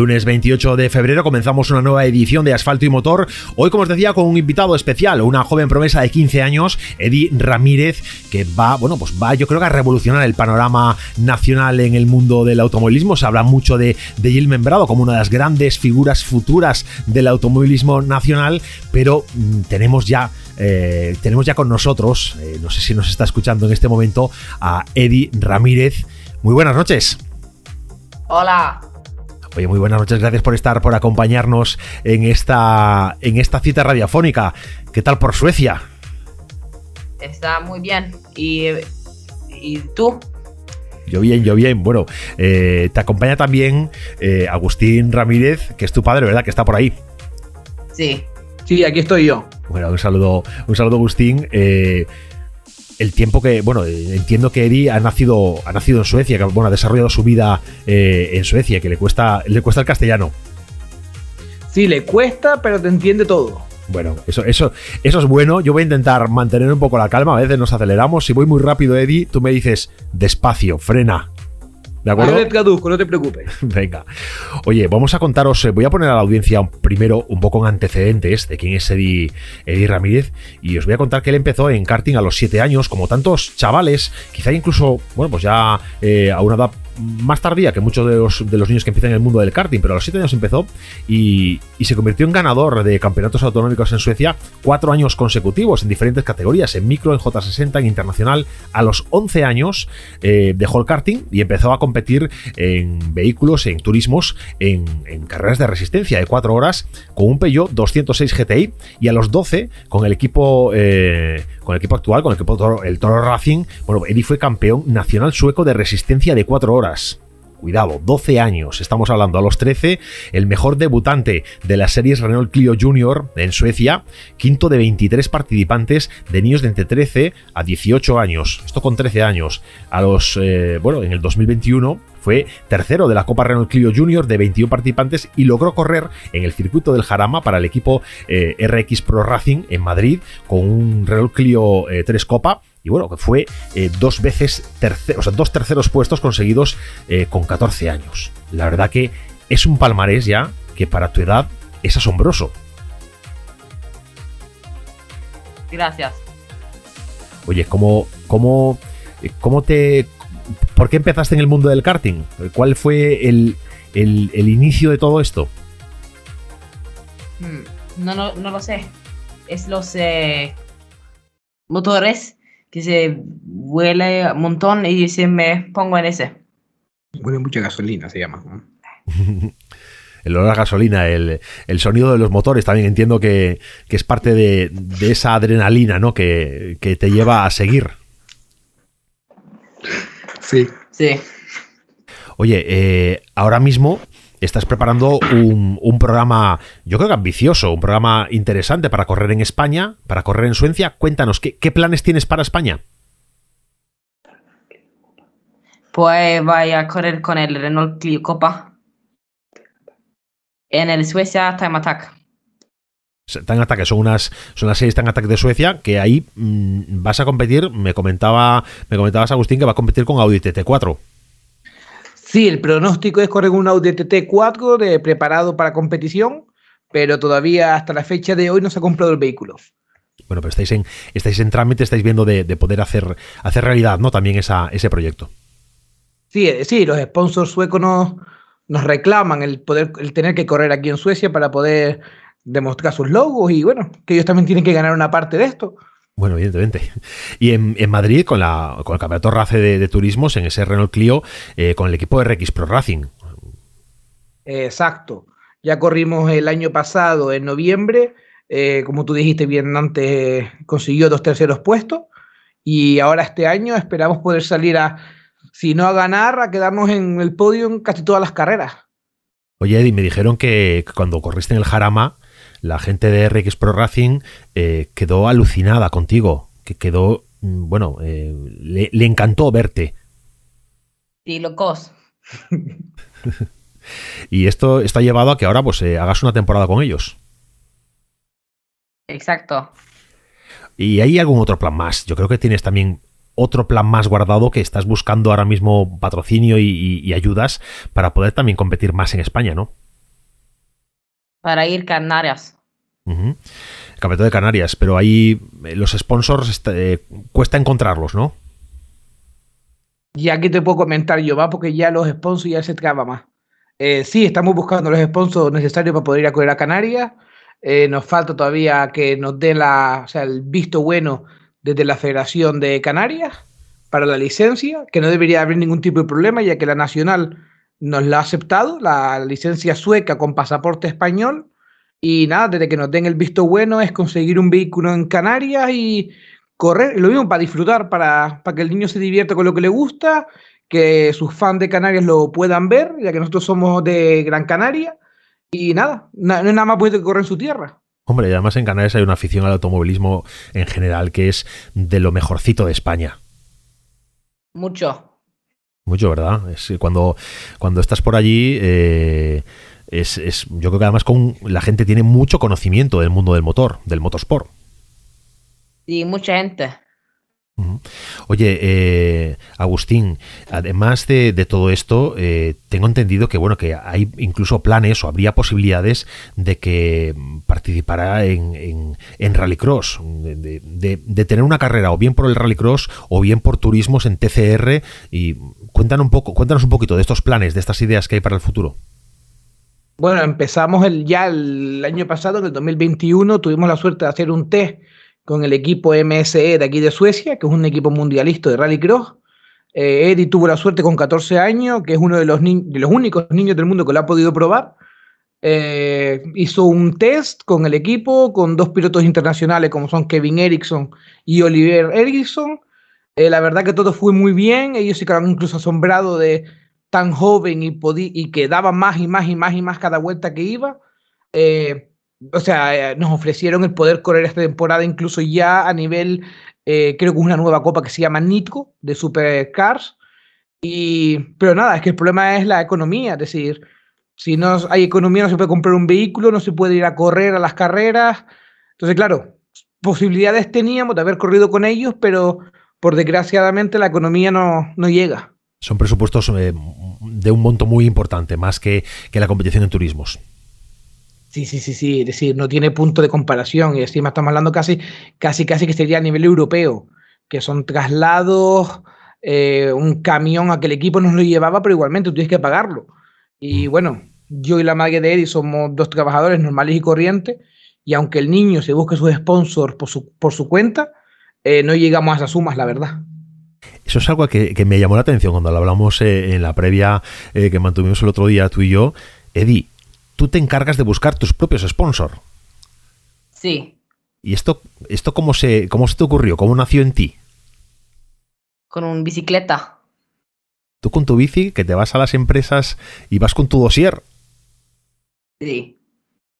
Lunes 28 de febrero comenzamos una nueva edición de Asfalto y Motor. Hoy, como os decía, con un invitado especial, una joven promesa de 15 años, Eddie Ramírez, que va, bueno, pues va, yo creo que a revolucionar el panorama nacional en el mundo del automovilismo. Se habla mucho de, Gil Membrado como una de las grandes figuras futuras del automovilismo nacional, pero mm, tenemos ya eh, tenemos ya con nosotros, eh, no sé si nos está escuchando en este momento, a Eddie Ramírez. Muy buenas noches. Hola. Oye, muy buenas noches, gracias por estar, por acompañarnos en esta, en esta cita radiofónica. ¿Qué tal por Suecia? Está muy bien. ¿Y, y tú? Yo bien, yo bien. Bueno, eh, te acompaña también eh, Agustín Ramírez, que es tu padre, ¿verdad? Que está por ahí. Sí. Sí, aquí estoy yo. Bueno, un saludo, un saludo Agustín. Eh, el tiempo que, bueno, eh, entiendo que Eddie ha nacido, ha nacido en Suecia, que bueno, ha desarrollado su vida eh, en Suecia, que le cuesta, le cuesta el castellano. Sí, le cuesta, pero te entiende todo. Bueno, eso, eso, eso es bueno. Yo voy a intentar mantener un poco la calma. A veces nos aceleramos. Si voy muy rápido, Eddie, tú me dices despacio, frena. ¿De acuerdo? Traduzco, no te preocupes. Venga. Oye, vamos a contaros, eh, voy a poner a la audiencia primero un poco en antecedentes de quién es Eddie, Eddie Ramírez y os voy a contar que él empezó en karting a los 7 años, como tantos chavales, quizá incluso, bueno, pues ya eh, a una edad más tardía que muchos de los, de los niños que empiezan en el mundo del karting, pero a los 7 años empezó y, y, se convirtió en ganador de campeonatos autonómicos en Suecia cuatro años consecutivos en diferentes categorías, en micro, en J60, en internacional. A los 11 años eh, dejó el karting y empezó a competir en vehículos, en turismos, en, carreras de resistencia de 4 horas con un Peugeot 206 GTI y a los 12 con el equipo eh, con el equipo actual, con el equipo el Toro Racing, bueno, Eddie fue campeón nacional sueco de resistencia de 4 horas. Cuidado, 12 años, estamos hablando a los 13, el mejor debutante de las series Renault Clio Junior en Suecia, quinto de 23 participantes de niños de entre 13 a 18 años, esto con 13 años, a los, eh, bueno, en el 2021 fue tercero de la Copa Renault Clio Junior de 21 participantes y logró correr en el circuito del Jarama para el equipo eh, RX Pro Racing en Madrid con un Renault Clio eh, 3 Copa y bueno, que fue eh, dos veces terceros, o sea, dos terceros puestos conseguidos eh, con 14 años. La verdad que es un palmarés ya que para tu edad es asombroso. Gracias. Oye, ¿cómo, cómo, cómo te... ¿Por qué empezaste en el mundo del karting? ¿Cuál fue el, el, el inicio de todo esto? Hmm, No, no, no lo sé. Es los eh, motores que se vuela un montón y se me pongo en ese. Huele mucha gasolina, se llama. ¿no? el olor a gasolina, el, el, sonido de los motores, también entiendo que, que es parte de, de, esa adrenalina ¿no? que, que te lleva a seguir. Sí. Sí. Oye, eh, ahora mismo estás preparando un, un, programa, yo creo que ambicioso, un programa interesante para correr en España, para correr en Suecia. Cuéntanos, ¿qué, qué planes tienes para España? Pues voy a correr con el Renault Clio Copa en el Suecia Time Attack. Time Attack, son unas son las series Time Attack de Suecia, que ahí mmm, vas a competir, me comentaba, me comentabas Agustín que va a competir con Audi TT4. Sí, el pronóstico es correr un Audi TT4 de, preparado para competición, pero todavía hasta la fecha de hoy no se ha comprado el vehículo. Bueno, pero estáis en, estáis en trámite, estáis viendo de, de poder hacer, hacer realidad, ¿no? También esa, ese proyecto. Sí, sí, los sponsors suecos nos, nos reclaman el poder, el tener que correr aquí en Suecia para poder demostrar sus logos y bueno, que ellos también tienen que ganar una parte de esto. Bueno, evidentemente. Y en, en Madrid, con, la, con el campeonato RACE de, de, turismos, en ese Renault Clio, eh, con el equipo de RX Pro Racing. Exacto. Ya corrimos el año pasado, en noviembre, eh, como tú dijiste bien antes, consiguió dos terceros puestos. Y ahora este año esperamos poder salir a, si no a ganar, a quedarnos en el podio en casi todas las carreras. Oye, Eddie, me dijeron que cuando corriste en el Jarama, la gente de RX Pro Racing eh, quedó alucinada contigo, que quedó, mm, bueno, eh, le, le encantó verte. Sí, locos. Y esto está llevado a que ahora pues eh, hagas una temporada con ellos. Exacto. Y hay algún otro plan más. Yo creo que tienes también otro plan más guardado que estás buscando ahora mismo patrocinio y, y- y ayudas para poder también competir más en España, ¿no? Para ir Canarias. Ujú. El Campeonato de Canarias, pero ahí eh, los sponsors eh, cuesta encontrarlos, ¿no? Ya que te puedo comentar yo, va, porque ya los sponsors ya se traba más. Eh, sí, estamos buscando los sponsors necesarios para poder ir a correr a Canarias. Eh, nos falta todavía que nos dé la, o sea, el visto bueno desde la Federación de Canarias para la licencia, que no debería haber ningún tipo de problema, ya que la nacional nos la ha aceptado, la licencia sueca con pasaporte español. Y nada, desde que nos den el visto bueno es conseguir un vehículo en Canarias y correr, lo mismo para disfrutar, para, para que el niño se divierta con lo que le gusta, que sus fans de Canarias lo puedan ver, ya que nosotros somos de Gran Canaria. Y nada, na- no es nada más bonito que correr en su tierra. Hombre, y además en Canarias hay una afición al automovilismo en general que es de lo mejorcito de España. Mucho. Mucho, ¿verdad? Es, cuando, cuando estás por allí, eh, es, es- yo creo que además con, la gente tiene mucho conocimiento del mundo del motor, del motorsport. Sí, mucha gente. Oye, eh, Agustín, además de, todo esto, eh, tengo entendido que bueno que hay incluso planes o habría posibilidades de que participara en, en, Rallycross, de- de tener una carrera o bien por el Rallycross o bien por turismos en TCR. Y cuéntanos un poco, cuéntanos un poquito de estos planes, de estas ideas que hay para el futuro. Bueno, empezamos el, ya el año pasado, en el 2021, tuvimos la suerte de hacer un test con el equipo MSE de aquí de Suecia, que es un equipo mundialista de rallycross. Eh, Eddie tuvo la suerte con 14 años, que es uno de los, de los únicos niños del mundo que lo ha podido probar. Eh, hizo un test con el equipo, con dos pilotos internacionales como son Kevin Eriksson y Oliver Eriksson. Eh, la verdad que todo fue muy bien, ellos se quedaron incluso asombrados de tan joven y, y que daba más y más y más y más cada vuelta que iba. Eh, o sea, eh, nos ofrecieron el poder correr esta temporada incluso ya a nivel, eh, creo que una nueva copa que se llama Nitco, de Supercars. Y, pero nada, es que el problema es la economía, es decir, si no hay economía no se puede comprar un vehículo, no se puede ir a correr a las carreras. Entonces, claro, posibilidades teníamos de haber corrido con ellos, pero por desgraciadamente la economía no, no llega. Son presupuestos eh, de un monto muy importante, más que, que la competición en turismos. Sí, sí, sí, sí, es decir, no tiene punto de comparación y encima estamos hablando casi, casi, casi que sería a nivel europeo, que son traslados, eh, un camión a que el equipo nos lo llevaba, pero igualmente tú tienes que pagarlo. Y bueno, yo y la madre de Eddie somos dos trabajadores normales y corrientes, y aunque el niño se busque sus sponsors por su, por su cuenta, eh, no llegamos a esas sumas, la verdad. Eso es algo que, que me llamó la atención cuando lo hablamos eh, en la previa que mantuvimos el otro día tú y yo. Eddie, tú te encargas de buscar tus propios sponsors. Sí, ¿Y esto, esto cómo, se, cómo se te ocurrió? ¿Cómo nació en ti? con un bicicleta. Tú con tu bici, que te vas a las empresas y vas con tu dossier. Sí.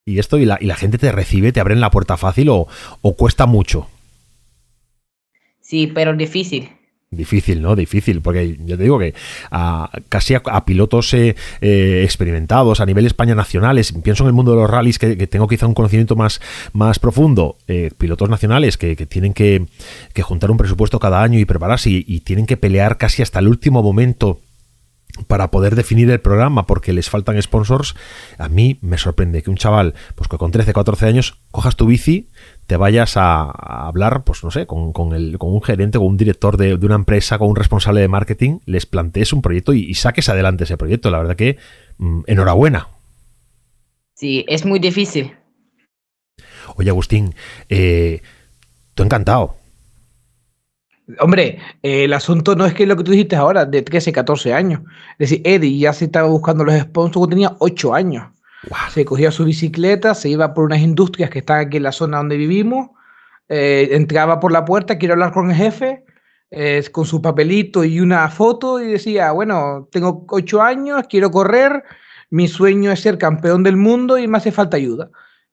Y esto, y la, y la gente te recibe, te abren la puerta fácil o, o cuesta mucho. Sí, pero difícil. Difícil, ¿no? Difícil, porque yo te digo que a, casi a, a pilotos eh, eh, experimentados a nivel España nacionales, pienso en el mundo de los rallies que, que tengo quizá un conocimiento más, más profundo, eh, pilotos nacionales que, que tienen que, que juntar un presupuesto cada año y prepararse y, y tienen que pelear casi hasta el último momento para poder definir el programa porque les faltan sponsors, a mí me sorprende que un chaval, pues que con 13, 14 años, cojas tu bici, te vayas a, a hablar, pues no sé, con, con, el, con un gerente, con un director de, de, una empresa, con un responsable de marketing, les plantees un proyecto y, y saques adelante ese proyecto. La verdad que mmm, enhorabuena. Sí, es muy difícil. Oye, Agustín, eh, tú encantado. Hombre, eh, el asunto no es que lo que tú dijiste ahora, de 13, 14 años. Es decir, Eddie ya se estaba buscando los sponsors cuando tenía 8 años. Wow. Se cogía su bicicleta, se iba por unas industrias que están aquí en la zona donde vivimos, eh, entraba por la puerta, quiero hablar con el jefe, eh, con su papelito y una foto y decía, bueno, tengo 8 años, quiero correr, mi sueño es ser campeón del mundo y me hace falta ayuda.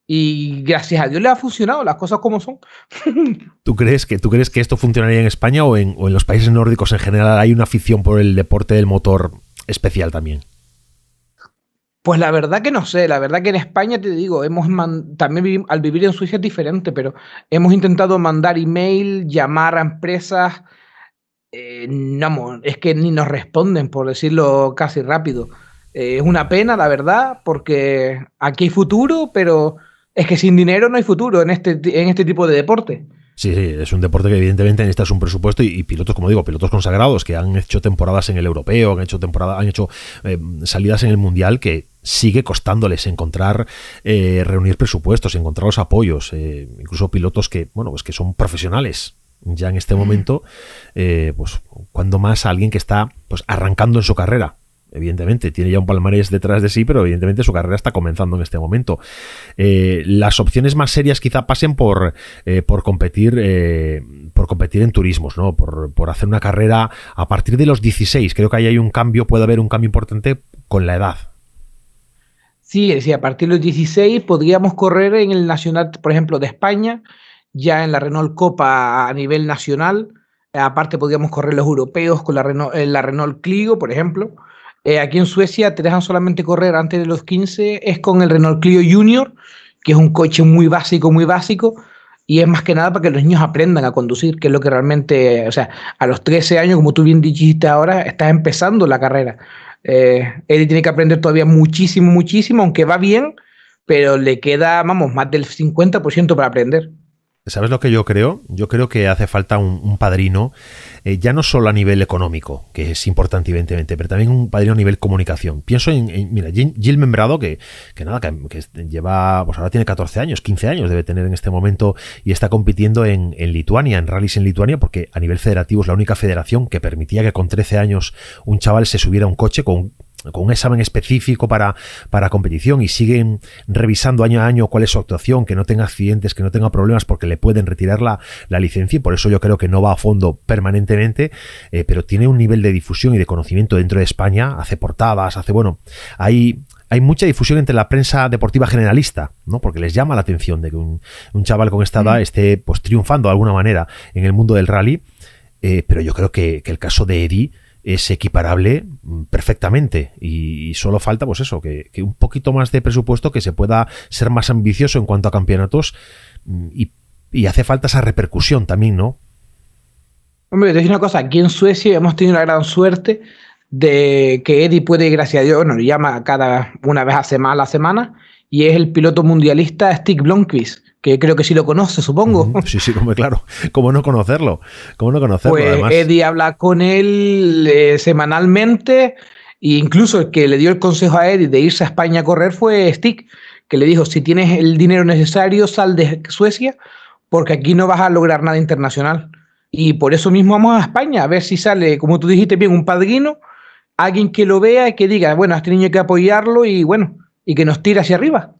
Y gracias a Dios le ha funcionado, las cosas como son. ¿Tú crees que, tú crees que esto funcionaría en España o en, o en los países nórdicos en general? ¿Hay una afición por el deporte del motor especial también? Pues la verdad que no sé, la verdad que en España te digo, hemos también al vivir en Suiza es diferente, pero hemos intentado mandar email, llamar a empresas, eh, no, es que ni nos responden, por decirlo casi rápido. Eh, es una pena, la verdad, porque aquí hay futuro, pero es que sin dinero no hay futuro en este, en este tipo de deporte. Sí, sí, es un deporte que evidentemente necesitas un presupuesto y, pilotos, como digo, pilotos consagrados que han hecho temporadas en el europeo, han hecho temporada, han hecho eh, salidas en el mundial que sigue costándoles encontrar, eh, reunir presupuestos, encontrar los apoyos, eh, incluso pilotos que, bueno, pues que son profesionales ya en este momento, pues cuando más alguien que está pues arrancando en su carrera evidentemente, tiene ya un palmarés detrás de sí, pero evidentemente su carrera está comenzando en este momento. Eh, las opciones más serias quizá pasen por, eh, por competir eh, por competir en turismos, ¿no? Por, por, hacer una carrera a partir de los 16. Creo que ahí hay un cambio, puede haber un cambio importante con la edad. Sí, sí, a partir de los 16 podríamos correr en el nacional, por ejemplo, de España, ya en la Renault Copa a nivel nacional. Aparte podríamos correr los europeos con la Renault, la Renault Clio, por ejemplo. Eh, aquí en Suecia te dejan solamente correr antes de los 15, es con el Renault Clio Junior, que es un coche muy básico, muy básico, y es más que nada para que los niños aprendan a conducir, que es lo que realmente, o sea, a los 13 años, como tú bien dijiste ahora, estás empezando la carrera. Eh, él tiene que aprender todavía muchísimo, muchísimo, aunque va bien, pero le queda, vamos, más del 50% para aprender. ¿Sabes lo que yo creo? Yo creo que hace falta un, padrino, eh, ya no solo a nivel económico, que es importante evidentemente, pero también un padrino a nivel comunicación. Pienso en, mira, Jill Membrado, que, que nada, que, lleva, pues ahora tiene 14 años, 15 años debe tener en este momento y está compitiendo en, en Lituania, en rallies en Lituania, porque a nivel federativo es la única federación que permitía que con 13 años un chaval se subiera a un coche con con un examen específico para, para competición y siguen revisando año a año cuál es su actuación, que no tenga accidentes, que no tenga problemas porque le pueden retirar la, licencia y por eso yo creo que no va a fondo permanentemente, eh, pero tiene un nivel de difusión y de conocimiento dentro de España, hace portadas, hace, bueno, hay, hay mucha difusión entre la prensa deportiva generalista, ¿no? Porque les llama la atención de que un, chaval con esta edad esté pues triunfando de alguna manera en el mundo del rally, eh, pero yo creo que, que el caso de Eddie es equiparable mm, perfectamente y solo falta pues eso, que, un poquito más de presupuesto, que se pueda ser más ambicioso en cuanto a campeonatos mm, y, hace falta esa repercusión también, ¿no? Hombre, te digo una cosa, aquí en Suecia hemos tenido la gran suerte de que Eddie puede, gracias a Dios, nos llama cada una vez a semana, a la semana, y es el piloto mundialista Stig Blomqvist, que creo que sí lo conoce, supongo. Sí, sí, como, claro. ¿Cómo no conocerlo? ¿Cómo no conocerlo? Pues Eddie habla con él eh, semanalmente, e incluso el que le dio el consejo a Eddie de irse a España a correr fue Stig, que le dijo, si tienes el dinero necesario, sal de Suecia, porque aquí no vas a lograr nada internacional. Y por eso mismo vamos a España, a ver si sale, como tú dijiste bien, un padrino, alguien que lo vea y que diga, bueno, a este niño hay que apoyarlo y bueno, y que nos tire hacia arriba.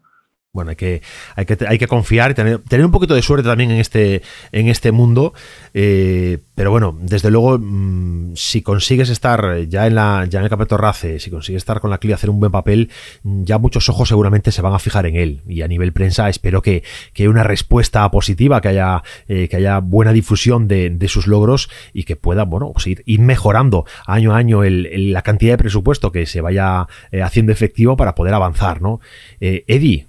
Bueno, hay que, hay que, hay que confiar y tener, tener, un poquito de suerte también en este, en este mundo. Eh, pero bueno, desde luego, mm, si consigues estar ya en, la, ya en el campeonato RACE, si consigues estar con la CLI hacer un buen papel, mm, ya muchos ojos seguramente se van a fijar en él. Y a nivel prensa espero que, que haya una respuesta positiva, que haya, eh, que haya buena difusión de, de, sus logros y que pueda, bueno, pues ir, mejorando año a año el, la cantidad de presupuesto que se vaya eh, haciendo efectivo para poder avanzar, ¿no? Eddie,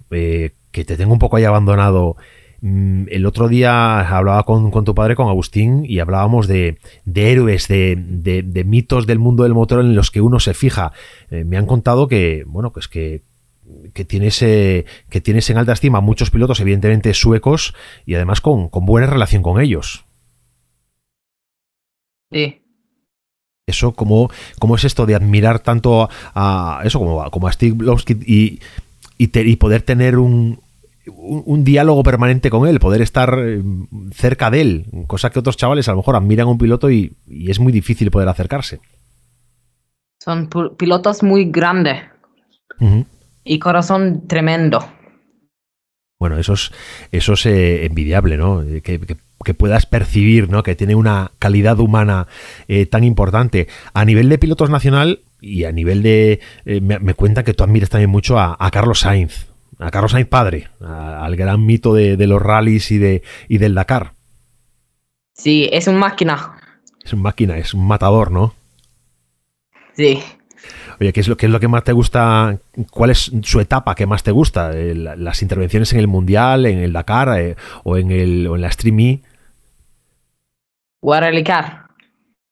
que te tengo un poco ahí abandonado. Mm, el otro día hablaba con, tu padre, con Agustín, y hablábamos de, héroes, de, mitos del mundo del motor en los que uno se fija. Eh, me han contado que, bueno, pues que, que tienes, que tienes en alta estima muchos pilotos, evidentemente suecos, y además con, buena relación con ellos. Sí. Eso, ¿cómo, cómo es esto de admirar tanto a, eso como, como a Steve Blomsky y y, poder tener un, un, diálogo permanente con él, poder estar eh, cerca de él, cosa que otros chavales a lo mejor admiran a un piloto y, es muy difícil poder acercarse. Son pilotos muy grandes y corazón tremendo. Bueno, eso es, eso es eh, envidiable, ¿no? Que, puedas percibir, ¿no? Que tiene una calidad humana eh, tan importante. A nivel de pilotos nacional, y a nivel de... Eh, me, me, cuentan que tú admiras también mucho a, Carlos Sainz, a Carlos Sainz padre, al gran mito de, los rallies y, de, y del Dakar. Sí, es un máquina. Es un máquina, es un matador, ¿no? Sí. Oye, ¿qué es, lo, ¿qué es lo que más te gusta? ¿Cuál es su etapa que más te gusta? Eh, ¿Las intervenciones en el Mundial, en el Dakar eh, o, en el, o en la Streamy?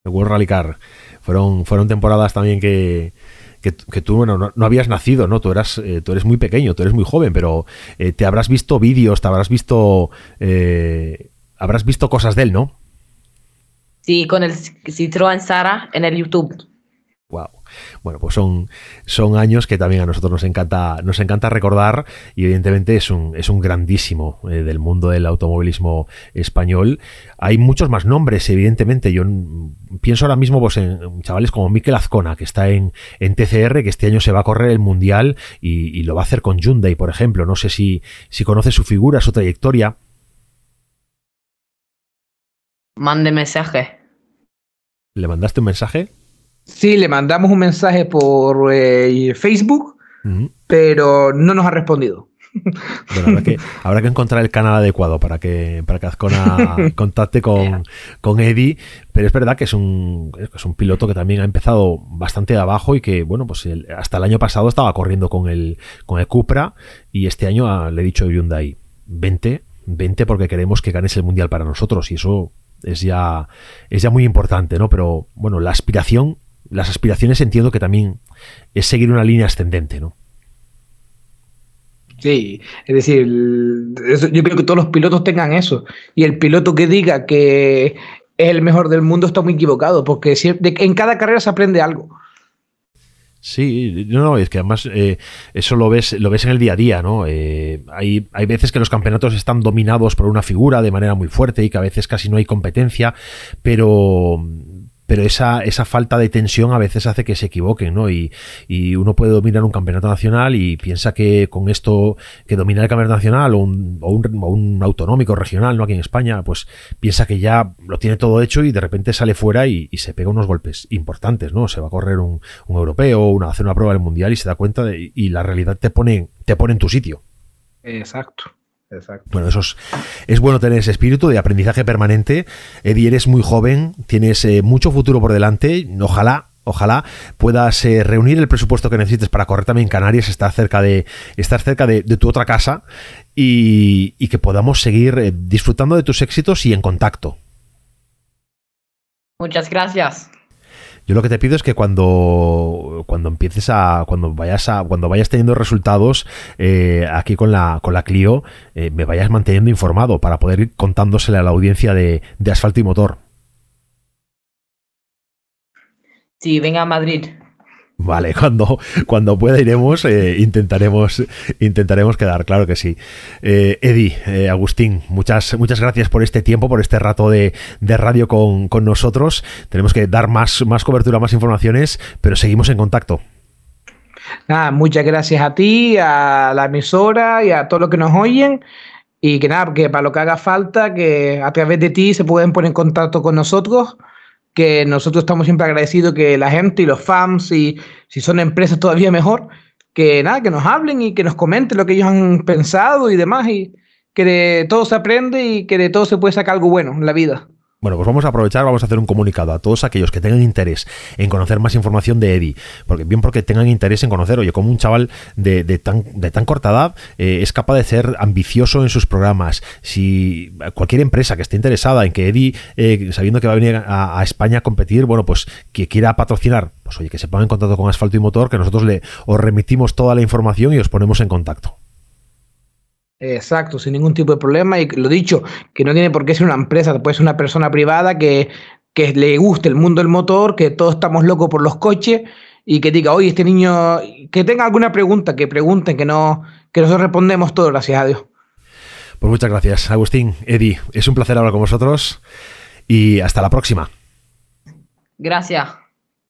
Car. World Rally Car. Fueron, fueron temporadas también que, que, tú bueno, no, habías nacido, ¿no? Tú, eras, eh, tú eres muy pequeño, tú eres muy joven, pero te habrás visto vídeos, te habrás visto... habrás visto cosas de él, ¿no? Sí, con el Citroën Sara en el YouTube. Bueno, pues son, son años que también a nosotros nos encanta, nos encanta recordar y evidentemente es un, es un grandísimo eh, del mundo del automovilismo español. Hay muchos más nombres, evidentemente. Yo pienso ahora mismo pues, en chavales como Mikel Azcona, que está en, en TCR, que este año se va a correr el Mundial y, lo va a hacer con Hyundai, por ejemplo. No sé si, si conoce su figura, su trayectoria. Mande mensaje. ¿Le mandaste un mensaje? Sí, le mandamos un mensaje por eh, Facebook, pero no nos ha respondido. Bueno, habrá que, habrá que encontrar el canal adecuado para que, para que Azcona contacte con, con Eddie, pero es verdad que es un, es un piloto que también ha empezado bastante de abajo y que, bueno, pues hasta el año pasado estaba corriendo con el, con el Cupra y este año le he dicho a Hyundai, 20, 20 porque queremos que ganes el Mundial para nosotros y eso es ya, es ya muy importante, ¿no? Pero bueno, la aspiración, las aspiraciones entiendo que también es seguir una línea ascendente, ¿no? Sí, es decir, yo creo que todos los pilotos tengan eso. Y el piloto que diga que es el mejor del mundo está muy equivocado, porque en cada carrera se aprende algo. Sí, no, es que además eh, eso lo ves, lo ves en el día a día, ¿no? Eh, hay, hay veces que los campeonatos están dominados por una figura de manera muy fuerte y que a veces casi no hay competencia, pero pero esa, esa falta de tensión a veces hace que se equivoquen, ¿no? Y, y, uno puede dominar un campeonato nacional y piensa que con esto, que domina el campeonato nacional o un, o un, un, autonómico regional, ¿no? Aquí en España, pues piensa que ya lo tiene todo hecho y de repente sale fuera y, se pega unos golpes importantes, ¿no? Se va a correr un, un europeo, una, hacer una prueba del mundial y se da cuenta y la realidad te pone, te pone en tu sitio. Exacto. Exacto. Bueno, eso es, bueno tener ese espíritu de aprendizaje permanente. Eddie, eres muy joven, tienes eh, mucho futuro por delante. Ojalá ojalá puedas eh, reunir el presupuesto que necesites para correr también Canarias, estar cerca de, estar cerca de, tu otra casa y, que podamos seguir eh, disfrutando de tus éxitos y en contacto. Muchas gracias. Yo lo que te pido es que cuando, cuando empieces a, cuando vayas a, cuando vayas teniendo resultados eh, aquí con la, con la Clio, eh, me vayas manteniendo informado para poder ir contándosele a la audiencia de, de asfalto y motor. Sí, venga a Madrid. Vale, cuando, cuando pueda iremos, eh, intentaremos, intentaremos quedar, claro que sí. Eh, Eddie, eh, Agustín, muchas, muchas gracias por este tiempo, por este rato de, radio con, nosotros. Tenemos que dar más, más cobertura, más informaciones, pero seguimos en contacto. Nada, muchas gracias a ti, a la emisora y a todos los que nos oyen. Y que nada, que para lo que haga falta, que a través de ti se pueden poner en contacto con nosotros que nosotros estamos siempre agradecidos que la gente y los fans, y si son empresas todavía mejor, que nada, que nos hablen y que nos comenten lo que ellos han pensado y demás, y que de todo se aprende y que de todo se puede sacar algo bueno en la vida. Bueno, pues vamos a aprovechar, vamos a hacer un comunicado a todos aquellos que tengan interés en conocer más información de Eddie, porque bien porque tengan interés en conocer, oye, como un chaval de, tan, de tan corta edad eh, es capaz de ser ambicioso en sus programas. Si cualquier empresa que esté interesada en que Eddie, eh, sabiendo que va a venir a, España a competir, bueno, pues que quiera patrocinar, pues oye, que se ponga en contacto con Asfalto y Motor, que nosotros le os remitimos toda la información y os ponemos en contacto. Exacto, sin ningún tipo de problema. Y lo dicho, que no tiene por qué ser una empresa, puede ser una persona privada que, que le guste el mundo del motor, que todos estamos locos por los coches y que diga, oye, este niño, que tenga alguna pregunta, que pregunten, que no, que nosotros respondemos todo, gracias a Dios. Pues muchas gracias, Agustín, Eddie. Es un placer hablar con vosotros y hasta la próxima. Gracias.